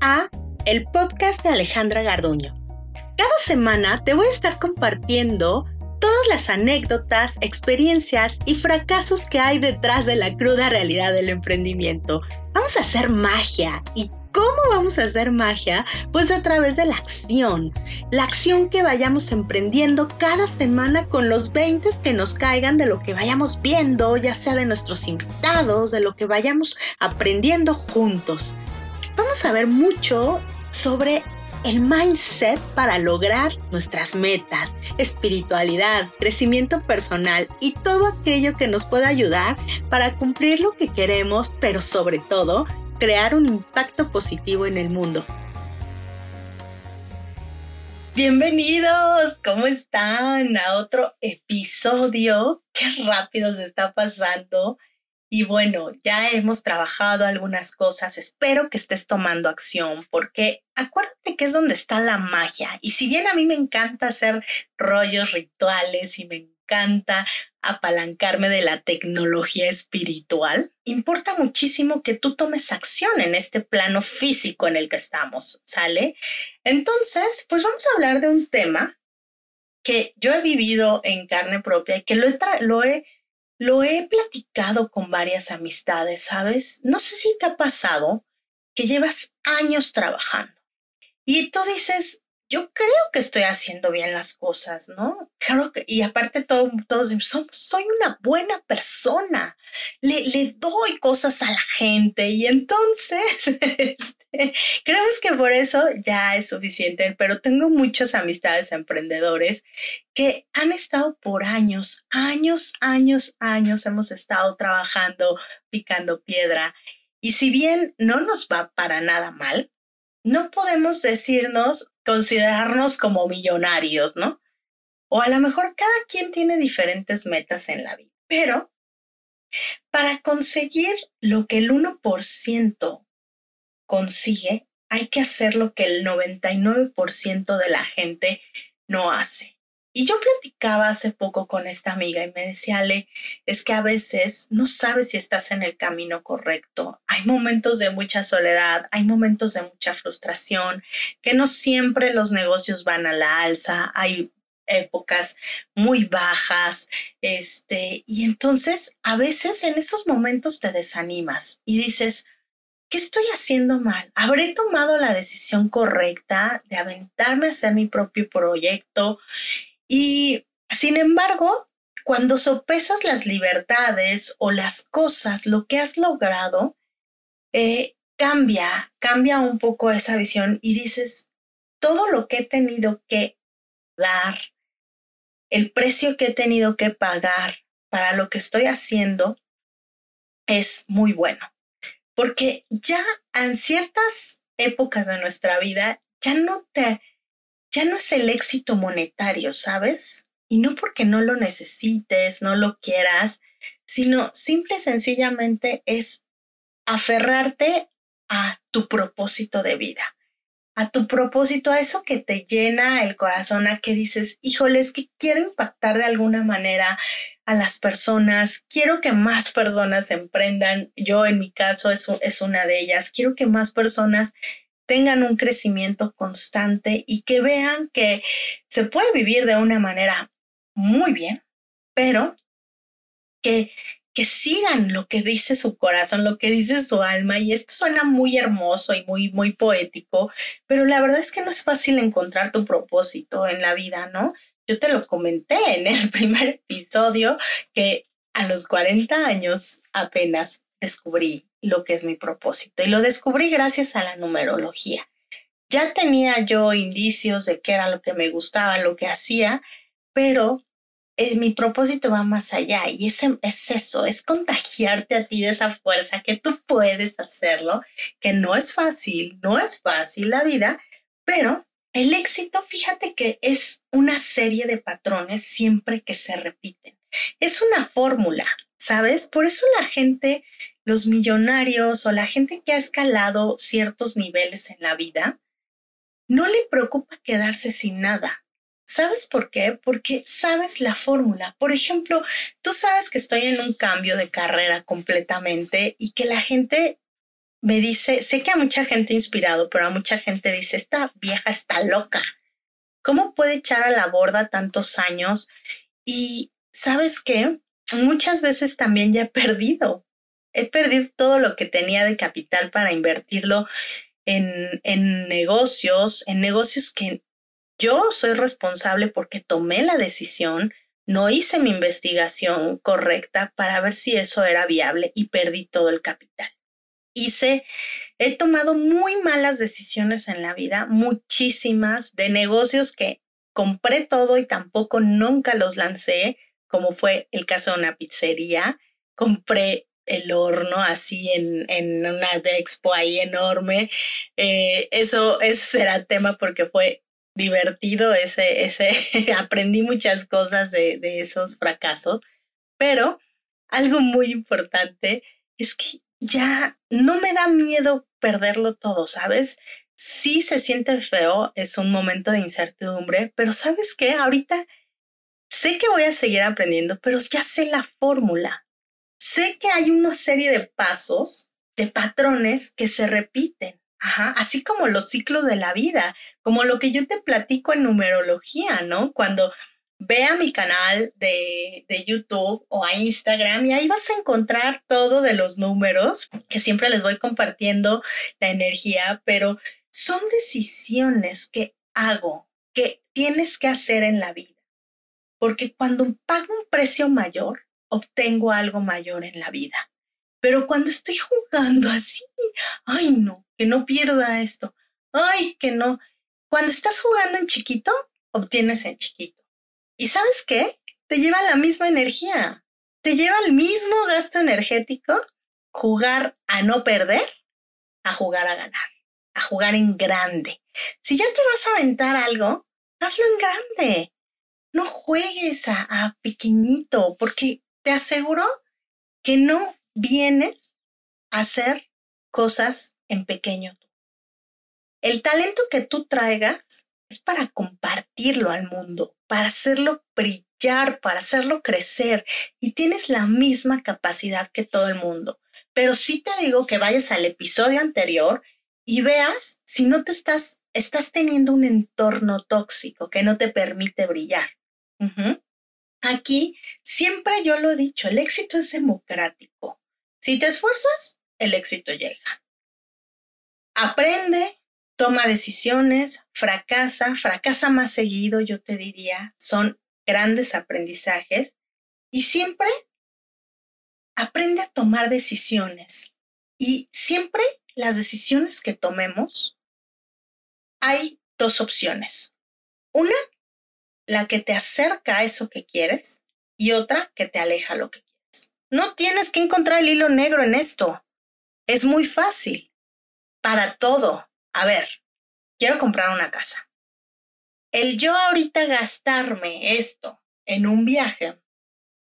A el podcast de Alejandra Garduño. Cada semana te voy a estar compartiendo todas las anécdotas, experiencias y fracasos que hay detrás de la cruda realidad del emprendimiento. Vamos a hacer magia y ¿Cómo vamos a hacer magia? Pues a través de la acción. La acción que vayamos emprendiendo cada semana con los 20 que nos caigan de lo que vayamos viendo, ya sea de nuestros invitados, de lo que vayamos aprendiendo juntos. Vamos a ver mucho sobre el mindset para lograr nuestras metas, espiritualidad, crecimiento personal y todo aquello que nos pueda ayudar para cumplir lo que queremos, pero sobre todo crear un impacto positivo en el mundo. Bienvenidos, ¿cómo están? A otro episodio. Qué rápido se está pasando. Y bueno, ya hemos trabajado algunas cosas. Espero que estés tomando acción porque acuérdate que es donde está la magia. Y si bien a mí me encanta hacer rollos rituales y me encanta apalancarme de la tecnología espiritual, importa muchísimo que tú tomes acción en este plano físico en el que estamos, ¿sale? Entonces, pues vamos a hablar de un tema que yo he vivido en carne propia y que lo he, lo he, lo he platicado con varias amistades, ¿sabes? No sé si te ha pasado que llevas años trabajando y tú dices, yo creo que estoy haciendo bien las cosas, ¿no? Claro que, y aparte todo, todos soy una buena persona, le, le, doy cosas a la gente y entonces, este, creo que por eso ya es suficiente, pero tengo muchas amistades emprendedores que han estado por años, años, años, años, hemos estado trabajando, picando piedra. Y si bien no nos va para nada mal, no podemos decirnos, considerarnos como millonarios, ¿no? O a lo mejor cada quien tiene diferentes metas en la vida, pero para conseguir lo que el 1% consigue, hay que hacer lo que el 99% de la gente no hace. Y yo platicaba hace poco con esta amiga y me decía, Ale, es que a veces no sabes si estás en el camino correcto. Hay momentos de mucha soledad, hay momentos de mucha frustración, que no siempre los negocios van a la alza, hay épocas muy bajas, este, y entonces a veces en esos momentos te desanimas y dices, ¿qué estoy haciendo mal? ¿Habré tomado la decisión correcta de aventarme a hacer mi propio proyecto? Y sin embargo, cuando sopesas las libertades o las cosas, lo que has logrado, eh, cambia, cambia un poco esa visión y dices, todo lo que he tenido que dar, el precio que he tenido que pagar para lo que estoy haciendo es muy bueno. Porque ya en ciertas épocas de nuestra vida ya no te, ya no es el éxito monetario, ¿sabes? Y no porque no lo necesites, no lo quieras, sino simple y sencillamente es aferrarte a tu propósito de vida, a tu propósito, a eso que te llena el corazón, a que dices, híjole, es que quiero impactar de alguna manera a las personas, quiero que más personas emprendan, yo en mi caso es, es una de ellas, quiero que más personas tengan un crecimiento constante y que vean que se puede vivir de una manera muy bien, pero que, que sigan lo que dice su corazón, lo que dice su alma. Y esto suena muy hermoso y muy, muy poético, pero la verdad es que no es fácil encontrar tu propósito en la vida, ¿no? Yo te lo comenté en el primer episodio que a los 40 años apenas descubrí lo que es mi propósito y lo descubrí gracias a la numerología. Ya tenía yo indicios de qué era lo que me gustaba, lo que hacía, pero eh, mi propósito va más allá y es, es eso, es contagiarte a ti de esa fuerza que tú puedes hacerlo, que no es fácil, no es fácil la vida, pero el éxito, fíjate que es una serie de patrones siempre que se repiten. Es una fórmula, ¿sabes? Por eso la gente los millonarios o la gente que ha escalado ciertos niveles en la vida, no le preocupa quedarse sin nada. ¿Sabes por qué? Porque sabes la fórmula. Por ejemplo, tú sabes que estoy en un cambio de carrera completamente y que la gente me dice, sé que a mucha gente inspirado, pero a mucha gente dice, esta vieja está loca. ¿Cómo puede echar a la borda tantos años? Y sabes qué? Muchas veces también ya he perdido. He perdido todo lo que tenía de capital para invertirlo en, en negocios, en negocios que yo soy responsable porque tomé la decisión, no hice mi investigación correcta para ver si eso era viable y perdí todo el capital. Hice, he tomado muy malas decisiones en la vida, muchísimas, de negocios que compré todo y tampoco nunca los lancé, como fue el caso de una pizzería. Compré el horno así en, en una expo ahí enorme. Eh, eso, eso será tema porque fue divertido ese, ese, aprendí muchas cosas de, de esos fracasos, pero algo muy importante es que ya no me da miedo perderlo todo, ¿sabes? Sí se siente feo, es un momento de incertidumbre, pero ¿sabes qué? Ahorita sé que voy a seguir aprendiendo, pero ya sé la fórmula. Sé que hay una serie de pasos, de patrones que se repiten. Ajá, así como los ciclos de la vida, como lo que yo te platico en numerología, ¿no? Cuando ve a mi canal de, de, YouTube o a Instagram y ahí vas a encontrar todo de los números, que siempre les voy compartiendo la energía, pero son decisiones que hago, que tienes que hacer en la vida. Porque cuando pago un precio mayor, obtengo algo mayor en la vida. Pero cuando estoy jugando así, ay no, que no pierda esto, ay que no. Cuando estás jugando en chiquito, obtienes en chiquito. ¿Y sabes qué? Te lleva la misma energía, te lleva el mismo gasto energético jugar a no perder, a jugar a ganar, a jugar en grande. Si ya te vas a aventar algo, hazlo en grande. No juegues a, pequeñito, porque te aseguro que no vienes a hacer cosas en pequeño. El talento que tú traigas es para compartirlo al mundo, para hacerlo brillar, para hacerlo crecer y tienes la misma capacidad que todo el mundo. Pero sí te digo que vayas al episodio anterior y veas si no te estás, estás teniendo un entorno tóxico que no te permite brillar. Aquí siempre yo lo he dicho, el éxito es democrático. Si te esfuerzas, el éxito llega. Aprende, toma decisiones, fracasa, fracasa más seguido, yo te diría, son grandes aprendizajes y siempre aprende a tomar decisiones. Y siempre las decisiones que tomemos, hay dos opciones. Una, la que te acerca a eso que quieres y otra que te aleja a lo que quieres. No tienes que encontrar el hilo negro en esto. Es muy fácil. Para todo a ver, quiero comprar una casa. El yo ahorita gastarme esto en un viaje,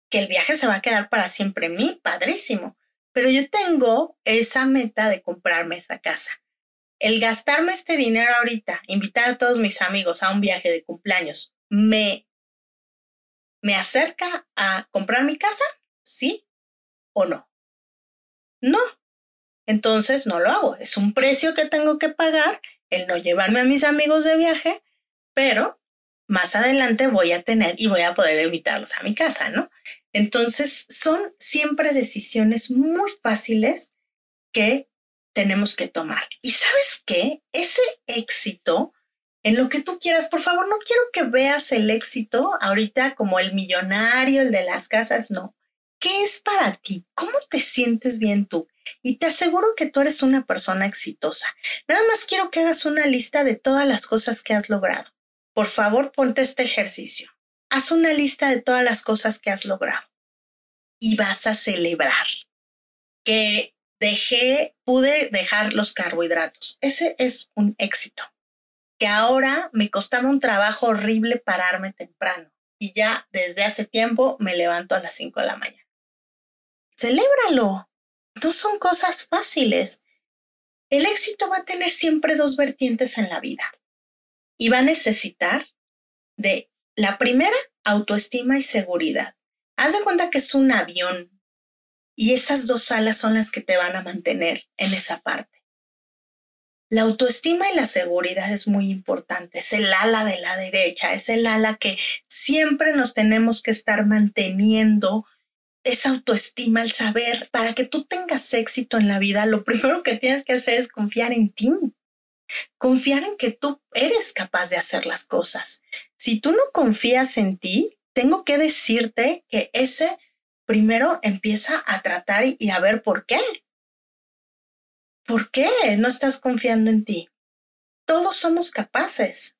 que el viaje se va a quedar para siempre en mí, padrísimo, pero yo tengo esa meta de comprarme esa casa. El gastarme este dinero ahorita, invitar a todos mis amigos a un viaje de cumpleaños, ¿me, me acerca a comprar mi casa? ¿Sí o no? No, entonces no lo hago. Es un precio que tengo que pagar el no llevarme a mis amigos de viaje, pero más adelante voy a tener y voy a poder invitarlos a mi casa, ¿no? Entonces son siempre decisiones muy fáciles que tenemos que tomar. Y sabes qué? Ese éxito en lo que tú quieras, por favor, no quiero que veas el éxito ahorita como el millonario, el de las casas, no. ¿Qué es para ti? ¿Cómo te sientes bien tú? Y te aseguro que tú eres una persona exitosa. Nada más quiero que hagas una lista de todas las cosas que has logrado. Por favor, ponte este ejercicio. Haz una lista de todas las cosas que has logrado. Y vas a celebrar que dejé, pude dejar los carbohidratos. Ese es un éxito. Que ahora me costaba un trabajo horrible pararme temprano. Y ya desde hace tiempo me levanto a las 5 de la mañana celébralo. No son cosas fáciles. El éxito va a tener siempre dos vertientes en la vida y va a necesitar de la primera, autoestima y seguridad. Haz de cuenta que es un avión Y esas dos alas son las que te van a mantener en esa parte. La autoestima y la seguridad es muy importante. Es el ala de la derecha, es el ala que siempre nos tenemos que estar manteniendo esa autoestima, el saber, para que tú tengas éxito en la vida, lo primero que tienes que hacer es confiar en ti. Confiar en que tú eres capaz de hacer las cosas. Si tú no confías en ti, tengo que decirte que ese primero empieza a tratar y, a ver por qué. ¿Por qué no estás confiando en ti? Todos somos capaces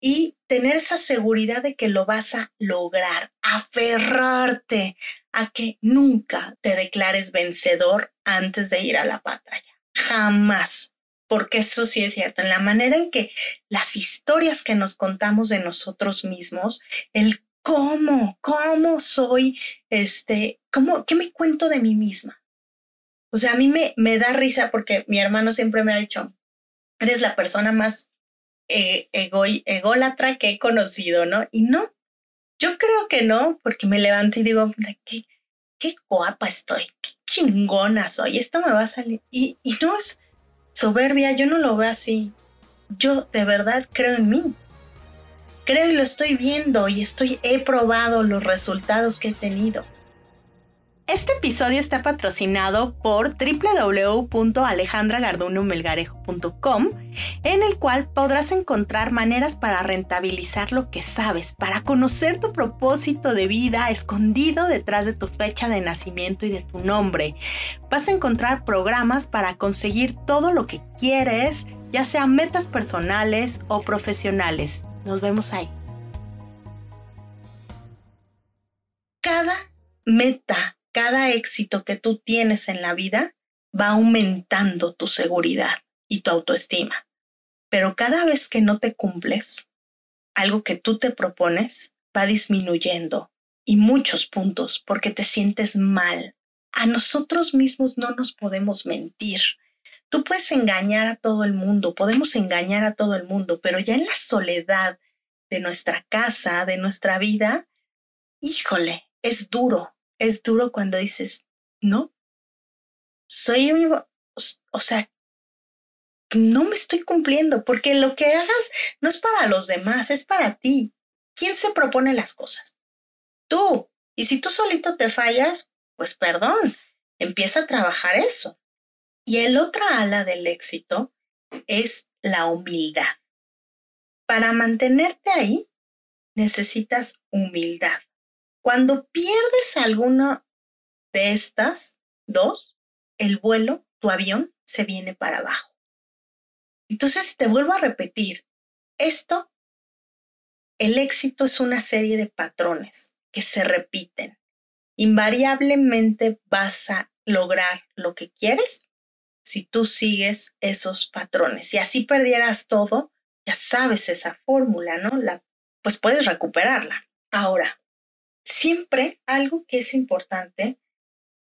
y tener esa seguridad de que lo vas a lograr, aferrarte a que nunca te declares vencedor antes de ir a la batalla. Jamás. Porque eso sí es cierto, en la manera en que las historias que nos contamos de nosotros mismos, el cómo, cómo soy, este, cómo, qué me cuento de mí misma. O sea, a mí me, me da risa porque mi hermano siempre me ha dicho, eres la persona más eh, ególatra que he conocido, ¿no? Y no, yo creo que no, porque me levanto y digo, qué, qué guapa estoy, qué chingona soy, esto me va a salir. Y, y no es soberbia, yo no lo veo así. Yo de verdad creo en mí creo y lo estoy viendo y estoy, he probado los resultados que he tenido. Este episodio está patrocinado por www.alejandragardunomelgarejo.com, en el cual podrás encontrar maneras para rentabilizar lo que sabes, para conocer tu propósito de vida escondido detrás de tu fecha de nacimiento y de tu nombre. Vas a encontrar programas para conseguir todo lo que quieres, ya sean metas personales o profesionales. Nos vemos ahí. Cada meta, cada éxito que tú tienes en la vida va aumentando tu seguridad y tu autoestima. Pero cada vez que no te cumples, algo que tú te propones va disminuyendo y muchos puntos porque te sientes mal. A nosotros mismos no nos podemos mentir. Tú puedes engañar a todo el mundo, podemos engañar a todo el mundo, pero ya en la soledad de nuestra casa, de nuestra vida, híjole, es duro, es duro cuando dices, no, soy un, o sea, no me estoy cumpliendo, porque lo que hagas no es para los demás, es para ti. ¿Quién se propone las cosas? Tú. Y si tú solito te fallas, pues perdón, empieza a trabajar eso. Y el otra ala del éxito es la humildad. Para mantenerte ahí, necesitas humildad. Cuando pierdes alguna de estas dos, el vuelo, tu avión, se viene para abajo. Entonces, te vuelvo a repetir, esto, el éxito es una serie de patrones que se repiten. Invariablemente vas a lograr lo que quieres si tú sigues esos patrones. Si así perdieras todo, ya sabes esa fórmula, ¿no? La, pues puedes recuperarla. Ahora, siempre algo que es importante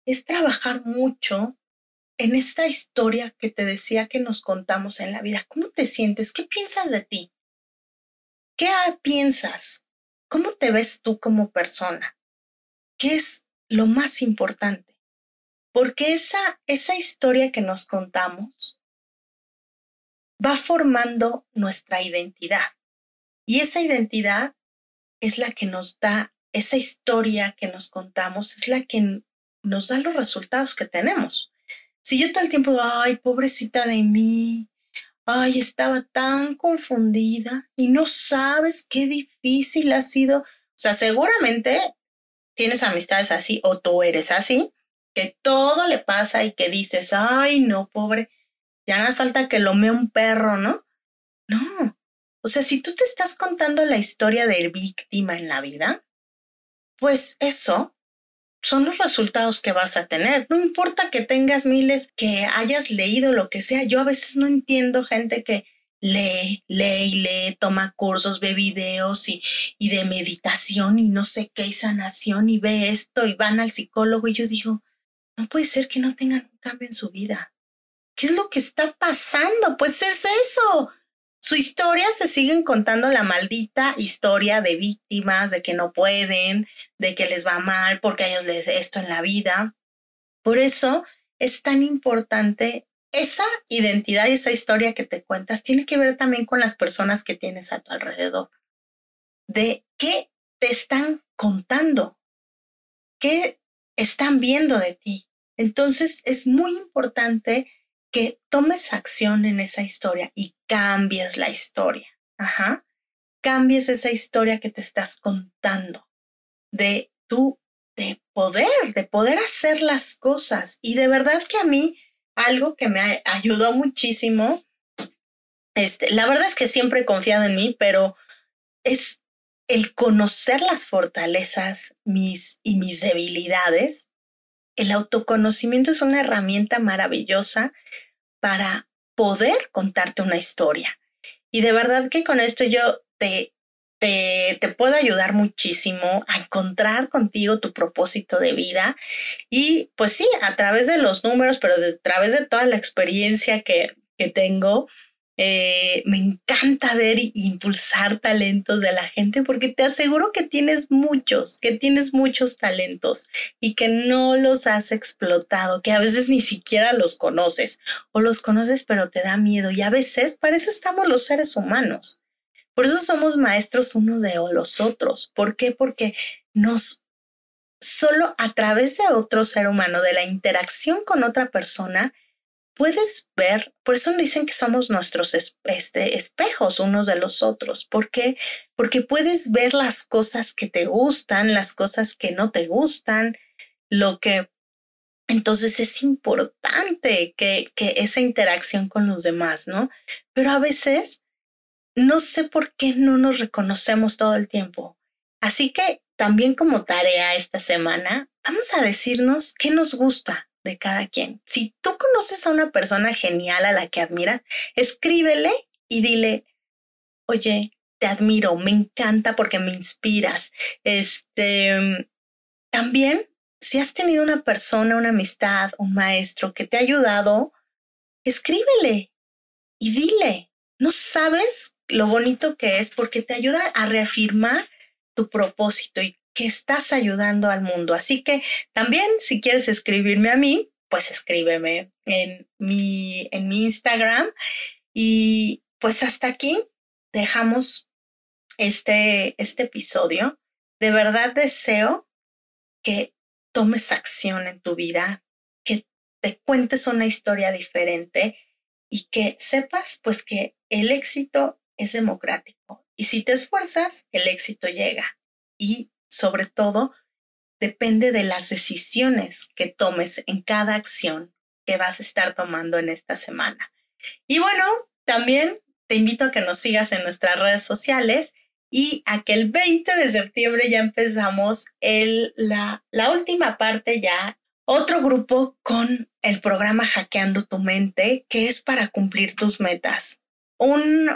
es trabajar mucho en esta historia que te decía que nos contamos en la vida. ¿Cómo te sientes? ¿Qué piensas de ti? ¿Qué piensas? ¿Cómo te ves tú como persona? ¿Qué es lo más importante? porque esa, esa historia que nos contamos va formando nuestra identidad. Y esa identidad es la que nos da, esa historia que nos contamos es la que nos da los resultados que tenemos. Si yo todo el tiempo, ay, pobrecita de mí, ay, estaba tan confundida y no sabes qué difícil ha sido. O sea, seguramente tienes amistades así o tú eres así que todo le pasa y que dices, ay, no, pobre, ya no falta que lo mee un perro, ¿no? No. O sea, si tú te estás contando la historia de víctima en la vida, pues eso son los resultados que vas a tener. No importa que tengas miles, que hayas leído lo que sea. Yo a veces no entiendo gente que lee, lee y lee, toma cursos, ve videos y, y de meditación y no sé qué, y sanación y ve esto y van al psicólogo y yo digo, no puede ser que no tengan un cambio en su vida. ¿Qué es lo que está pasando? Pues es eso. Su historia se siguen contando la maldita historia de víctimas, de que no pueden, de que les va mal porque a ellos les esto en la vida. Por eso es tan importante esa identidad y esa historia que te cuentas tiene que ver también con las personas que tienes a tu alrededor. De qué te están contando, qué están viendo de ti. Entonces es muy importante que tomes acción en esa historia y cambies la historia. Ajá. Cambies esa historia que te estás contando de tu, de poder, de poder hacer las cosas. Y de verdad que a mí algo que me ayudó muchísimo, este, la verdad es que siempre he confiado en mí, pero es el conocer las fortalezas mis, y mis debilidades. El autoconocimiento es una herramienta maravillosa para poder contarte una historia. Y de verdad que con esto yo te, te, te, puedo ayudar muchísimo a encontrar contigo tu propósito de vida. Y pues sí, a través de los números, pero a través de toda la experiencia que, que tengo, eh, me encanta ver e impulsar talentos de la gente porque te aseguro que tienes muchos, que tienes muchos talentos y que no los has explotado, que a veces ni siquiera los conoces o los conoces pero te da miedo y a veces para eso estamos los seres humanos. Por eso somos maestros uno de los otros. ¿Por qué? Porque nos solo a través de otro ser humano, de la interacción con otra persona, puedes ver, por eso dicen que somos nuestros este, espejos unos de los otros. ¿Por qué? Porque puedes ver las cosas que te gustan, las cosas que no te gustan, lo que... Entonces es importante que, que esa interacción con los demás, ¿no? Pero a veces no sé por qué no nos reconocemos todo el tiempo. Así que también como tarea esta semana, vamos a decirnos qué nos gusta, de cada quien. Si tú conoces a una persona genial a la que admiras, escríbele y dile, oye, te admiro, me encanta porque me inspiras. Este, también, si has tenido una persona, una amistad, un maestro que te ha ayudado, escríbele y dile, no sabes lo bonito que es porque te ayuda a reafirmar tu propósito y que estás ayudando al mundo. Así que también si quieres escribirme a mí, pues escríbeme en mi, en mi Instagram. Y pues hasta aquí dejamos este, este episodio. De verdad deseo que tomes acción en tu vida, que te cuentes una historia diferente y que sepas pues que el éxito es democrático. Y si te esfuerzas, el éxito llega. Y sobre todo, depende de las decisiones que tomes en cada acción que vas a estar tomando en esta semana. Y bueno, también te invito a que nos sigas en nuestras redes sociales y a que el 20 de septiembre ya empezamos el, la, la última parte ya, otro grupo con el programa Hackeando tu mente, que es para cumplir tus metas. Un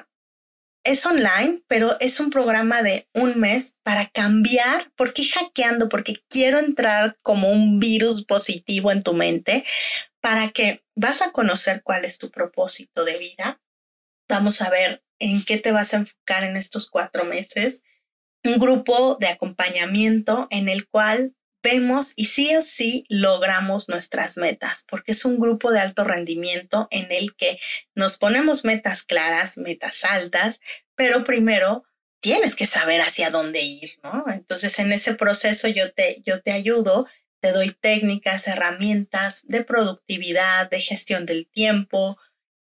es online, pero es un programa de un mes para cambiar. ¿Por qué hackeando? Porque quiero entrar como un virus positivo en tu mente para que vas a conocer cuál es tu propósito de vida. Vamos a ver en qué te vas a enfocar en estos cuatro meses. Un grupo de acompañamiento en el cual vemos y sí o sí logramos nuestras metas, porque es un grupo de alto rendimiento en el que nos ponemos metas claras, metas altas, pero primero tienes que saber hacia dónde ir, ¿no? Entonces en ese proceso yo te, yo te ayudo, te doy técnicas, herramientas de productividad, de gestión del tiempo,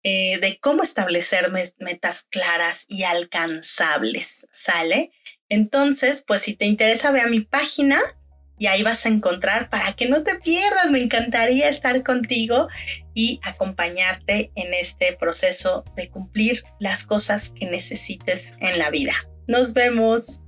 eh, de cómo establecer metas claras y alcanzables, ¿sale? Entonces, pues si te interesa, ve a mi página y ahí vas a encontrar para que no te pierdas. Me encantaría estar contigo y acompañarte en este proceso de cumplir las cosas que necesites en la vida. Nos vemos.